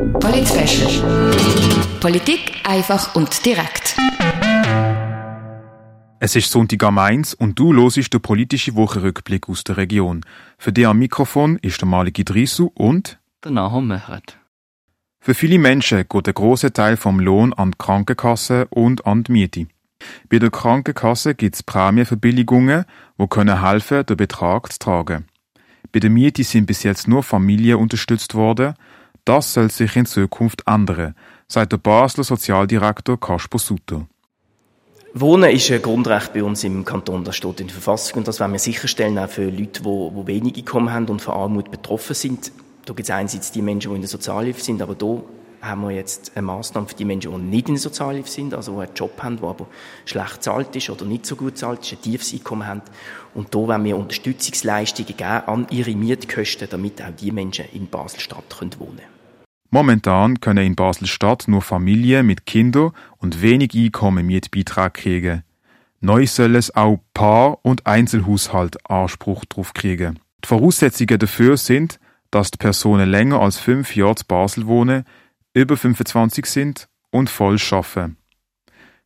Polit Politik einfach und direkt. Es ist Sonntag am 1 und du hörst den politischen Wochenrückblick aus der Region. Für dich am Mikrofon ist der Malik Idrisu und der Nahum Mehret. Für viele Menschen geht ein grosser Teil vom Lohn an die Krankenkasse und an die Miete. Bei der Krankenkasse gibt es Prämienverbilligungen, die können helfen, den Betrag zu tragen. Bei der Miete sind bis jetzt nur Familien unterstützt worden. Das soll sich in Zukunft ändern, sagt der Basler Sozialdirektor Kasper Sutter. Wohnen ist ein Grundrecht bei uns im Kanton, das steht in der Verfassung und das wollen wir sicherstellen, auch für Leute, die, wenig Einkommen haben und von Armut betroffen sind. Da gibt es einerseits die Menschen, die in der Sozialhilfe sind, aber da haben wir jetzt eine Maßnahme für die Menschen, die nicht in der Sozialhilfe sind, also die einen Job haben, der aber schlecht zahlt ist oder nicht so gut zahlt ist, ein tiefes Einkommen haben. Und da wollen wir Unterstützungsleistungen geben an ihre Mietkosten, damit auch die Menschen in Basel-Stadt wohnen können. Momentan können in Basel-Stadt nur Familien mit Kindern und wenig Einkommen Mietbeitrag kriegen. Neu soll es auch Paar- und Einzelhaushalt Anspruch darauf kriegen. Die Voraussetzungen dafür sind, dass die Personen länger als fünf Jahre zu Basel wohnen, über 25 sind und voll schaffen.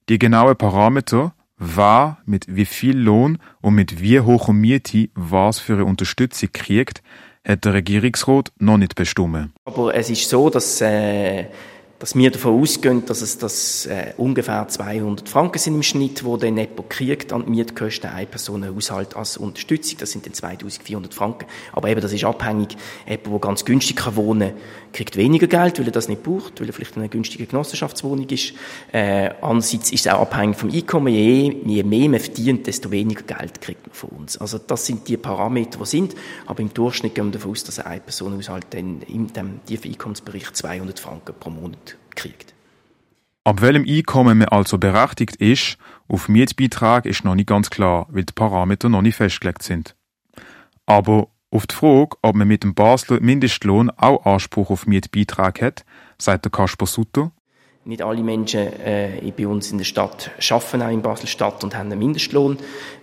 Die genauen Parameter, wer mit wie viel Lohn und mit wie hoher Miete was für eine Unterstützung kriegt, hat der Regierungsrat noch nicht bestimmt. Aber es ist so, dass äh, dass wir davon ausgehen, dass es das, äh, ungefähr 200 Franken sind im Schnitt, wo dann jemand kriegt an Mietkosten, eine Person Haushalt als Unterstützung, das sind dann 2400 Franken. Aber eben, das ist abhängig, jemand, der ganz günstig kann wohnen kriegt weniger Geld, weil er das nicht braucht, weil er vielleicht in einer günstigen Genossenschaftswohnung ist. Äh, andererseits ist es auch abhängig vom Einkommen, je, je mehr man verdient, desto weniger Geld kriegt man von uns. Also das sind die Parameter, die sind, aber im Durchschnitt gehen wir davon aus, dass eine Person Haushalt dann in dem tiefen Einkommensbericht 200 Franken pro Monat kriegt. Ab welchem Einkommen man also berechtigt ist, auf Mietbeitrag ist noch nicht ganz klar, weil die Parameter noch nicht festgelegt sind. Aber auf die Frage, ob man mit dem Basler Mindestlohn auch Anspruch auf Mietbeitrag hat, sagt der Kasper Sutter. Nicht alle Menschen äh, bei uns in der Stadt arbeiten auch in Basel-Stadt und haben einen Mindestlohn.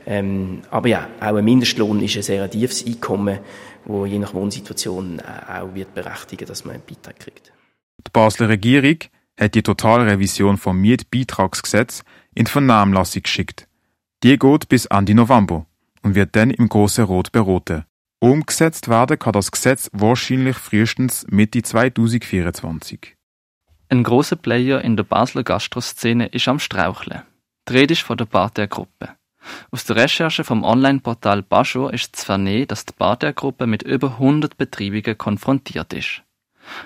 Ähm, aber ja, auch ein Mindestlohn ist ein sehr tiefes Einkommen, wo je nach Wohnsituation äh, auch wird berechtigen, dass man einen Beitrag kriegt. Die Basler Regierung hat die Totalrevision vom Mietbeitragsgesetz in die Vernehmlassung geschickt. Die geht bis Ende November und wird dann im Grossen Rot beraten. Umgesetzt werden kann das Gesetz wahrscheinlich frühestens Mitte 2024. Ein großer Player in der Basler Gastroszene ist am Straucheln. Die Rede ist von der Barter-Gruppe. Aus der Recherche vom Online-Portal Bascho ist zu vernehmen, dass die Barter-Gruppe mit über 100 Betreibungen konfrontiert ist.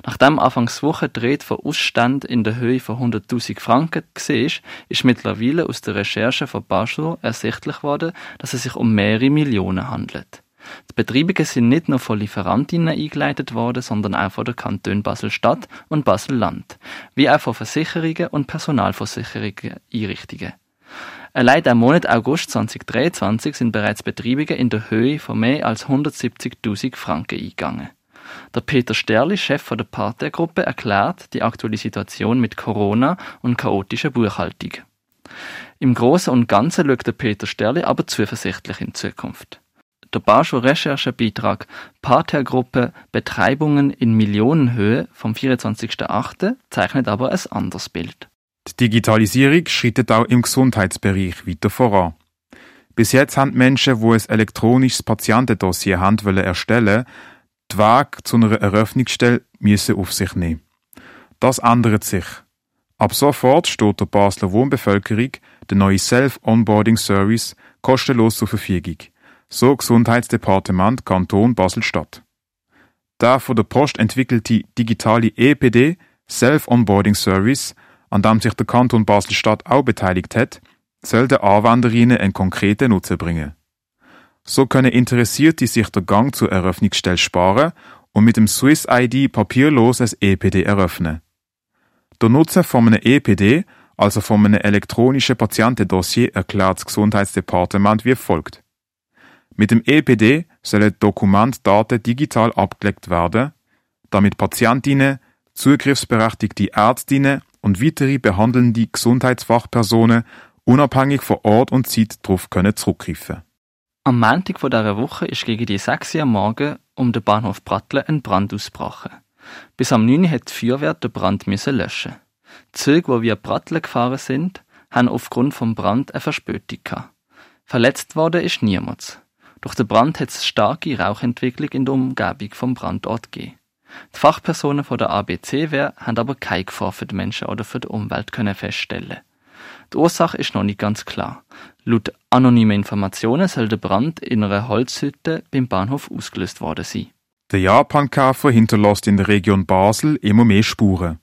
Nachdem Anfangswoche Rede von Ausständen in der Höhe von 100.000 Franken war, ist mittlerweile aus der Recherche von Basel ersichtlich worden, dass es sich um mehrere Millionen handelt. Die Betreibungen sind nicht nur von Lieferantinnen eingeleitet worden, sondern auch von der Kanton Basel-Stadt und Basel-Land, wie auch von Versicherungen und Personalversicherungen Einrichtungen. Allein im Monat August 2023 sind bereits Betreibungen in der Höhe von mehr als 170.000 Franken eingegangen. Der Peter Sterli, Chef der Partnergruppe, erklärt die aktuelle Situation mit Corona und chaotischer Buchhaltung. Im Großen und Ganzen schaut der Peter Sterli aber zuversichtlich in Zukunft. Der Bascho Recherchebeitrag Partnergruppe Betreibungen in Millionenhöhe vom 24.08. zeichnet aber ein anderes Bild. Die Digitalisierung schreitet auch im Gesundheitsbereich weiter voran. Bis jetzt haben Menschen, die ein elektronisches Patientendossier haben wollen erstellen, die Weg zu einer Eröffnungsstelle müssen auf sich nehmen. Das ändert sich. Ab sofort steht der Basler Wohnbevölkerung der neue Self-Onboarding Service kostenlos zur Verfügung. So Gesundheitsdepartement Kanton Basel-Stadt. Der von der Post entwickelte digitale EPD Self-Onboarding Service, an dem sich der Kanton Basel-Stadt auch beteiligt hat, soll den Anwenderinnen einen konkreten Nutzen bringen. So können Interessierte sich den Gang zur Eröffnungsstelle sparen und mit dem Swiss ID papierlos ein EPD eröffnen. Der Nutzen von einem EPD, also von einem elektronischen Patientendossier, erklärt das Gesundheitsdepartement wie folgt. Mit dem EPD sollen Dokumentdaten digital abgelegt werden, damit Patientinnen, zugriffsberechtigte Ärztinnen und weitere behandelnde Gesundheitsfachpersonen unabhängig von Ort und Zeit darauf können zurückgreifen am Montag dieser Woche ist gegen die 6 Uhr am Morgen um den Bahnhof Prattle ein Brand ausgebrochen. Bis am 9. hat die Feuerwehr den Brand müssen löschen. Die Züge, die via Pratteln gefahren sind, haben aufgrund vom Brand eine Verspätung gehabt. Verletzt worden ist niemand. Durch den Brand hat es starke Rauchentwicklung in der Umgebung vom Brandort gegeben. Die Fachpersonen von der ABC-Wehr haben aber keine Gefahr für die Menschen oder für die Umwelt können feststellen. Die Ursache ist noch nicht ganz klar. Laut anonymen Informationen soll der Brand in einer Holzhütte beim Bahnhof ausgelöst worden sein. Der Japankäfer hinterlässt in der Region Basel immer mehr Spuren.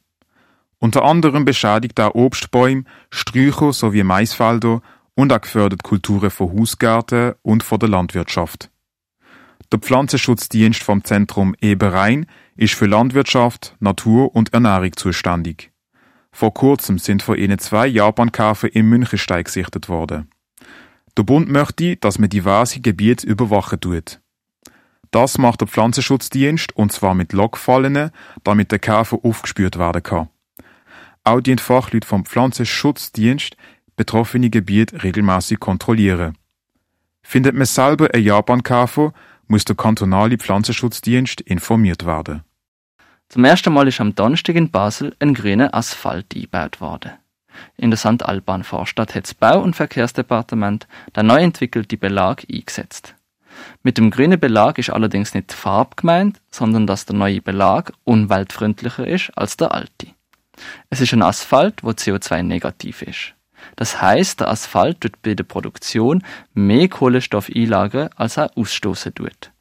Unter anderem beschädigt er Obstbäume, Sträucher sowie Maisfelder und auch gefördert Kulturen von Hausgärten und von der Landwirtschaft. Der Pflanzenschutzdienst vom Zentrum Eberein ist für Landwirtschaft, Natur und Ernährung zuständig. Vor kurzem sind von ihnen zwei Japankäfer im Münchenstein gesichtet worden. Der Bund möchte, dass man diverse Gebiete überwachen tut. Das macht der Pflanzenschutzdienst und zwar mit Lockfallen, damit der Käfer aufgespürt werden kann. Auch die Fachleute vom Pflanzenschutzdienst betroffene Gebiete regelmäßig kontrollieren. Findet man selber einen Japankäfer, muss der kantonale Pflanzenschutzdienst informiert werden. Zum ersten Mal ist am Donnerstag in Basel ein grüner Asphalt eingebaut worden. In der St. Alban Vorstadt hat das Bau- und Verkehrsdepartement den neu entwickelten Belag eingesetzt. Mit dem grünen Belag ist allerdings nicht die Farbe gemeint, sondern dass der neue Belag umweltfreundlicher ist als der alte. Es ist ein Asphalt, wo CO2-negativ ist. Das heißt, der Asphalt tut bei der Produktion mehr Kohlenstoff einlagern, als er ausstoßen tut.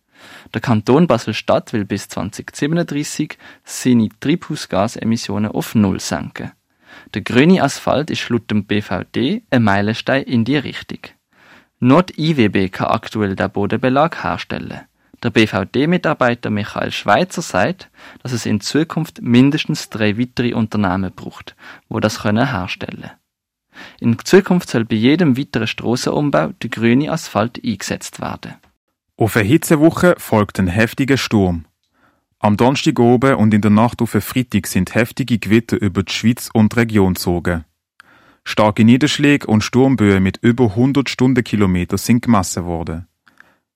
Der Kanton Basel-Stadt will bis 2037 seine Treibhausgasemissionen auf Null senken. Der grüne Asphalt ist laut dem BVD ein Meilenstein in die Richtung. Nur die IWB kann aktuell den Bodenbelag herstellen. Der BVD-Mitarbeiter Michael Schweitzer sagt, dass es in Zukunft mindestens drei weitere Unternehmen braucht, wo das können herstellen. In Zukunft soll bei jedem weiteren Strassenumbau der grüne Asphalt eingesetzt werden. Auf eine Hitzewoche folgt ein heftiger Sturm. Am Donnerstag oben und in der Nacht auf Freitag sind heftige Gewitter über die Schweiz und die Region gezogen. Starke Niederschläge und Sturmböen mit über 100 Stundenkilometer sind gemessen worden.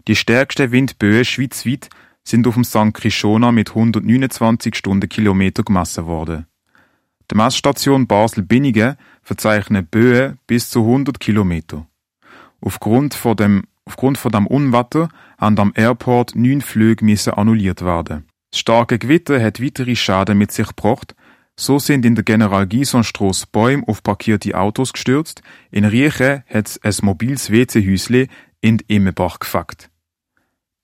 Die stärksten Windböen schweizweit sind auf dem St. Krishona mit 129 Stundenkilometer gemessen worden. Die Messstation Basel-Binningen verzeichnet Böen bis zu 100 Kilometer. Aufgrund von dem, aufgrund von dem Unwetter haben am Airport neun Flüge müssen annulliert werden. Das starke Gewitter hat weitere Schäden mit sich gebracht. So sind in der General Gison Strasse Bäume auf parkierte Autos gestürzt. In Riechen hat es ein mobiles WC-Häusle in Immenbach gefuckt.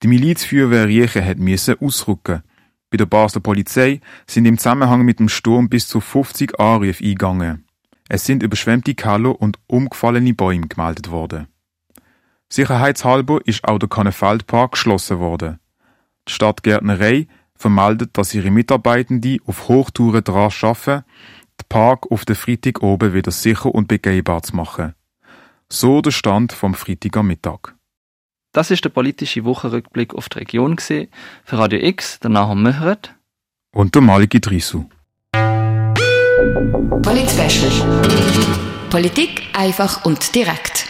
Die Milizfeuerwehr Riechen hat müssen ausrücken. Bei der Basler Polizei sind im Zusammenhang mit dem Sturm bis zu 50 Anrufe eingegangen. Es sind überschwemmte Keller und umgefallene Bäume gemeldet worden. Sicherheitshalber ist auch der Kannefeldpark geschlossen worden. Die Stadtgärtnerei vermeldet, dass ihre Mitarbeitenden auf Hochtouren daran arbeiten, den Park auf den Freitag oben wieder sicher und begehbar zu machen. So der Stand vom Freitag am Mittag. Das ist der politische Wochenrückblick auf die Region gewesen. Für Radio X, der Nahum Möhret. Und der Maliki Drisu. Polit Politik einfach und direkt.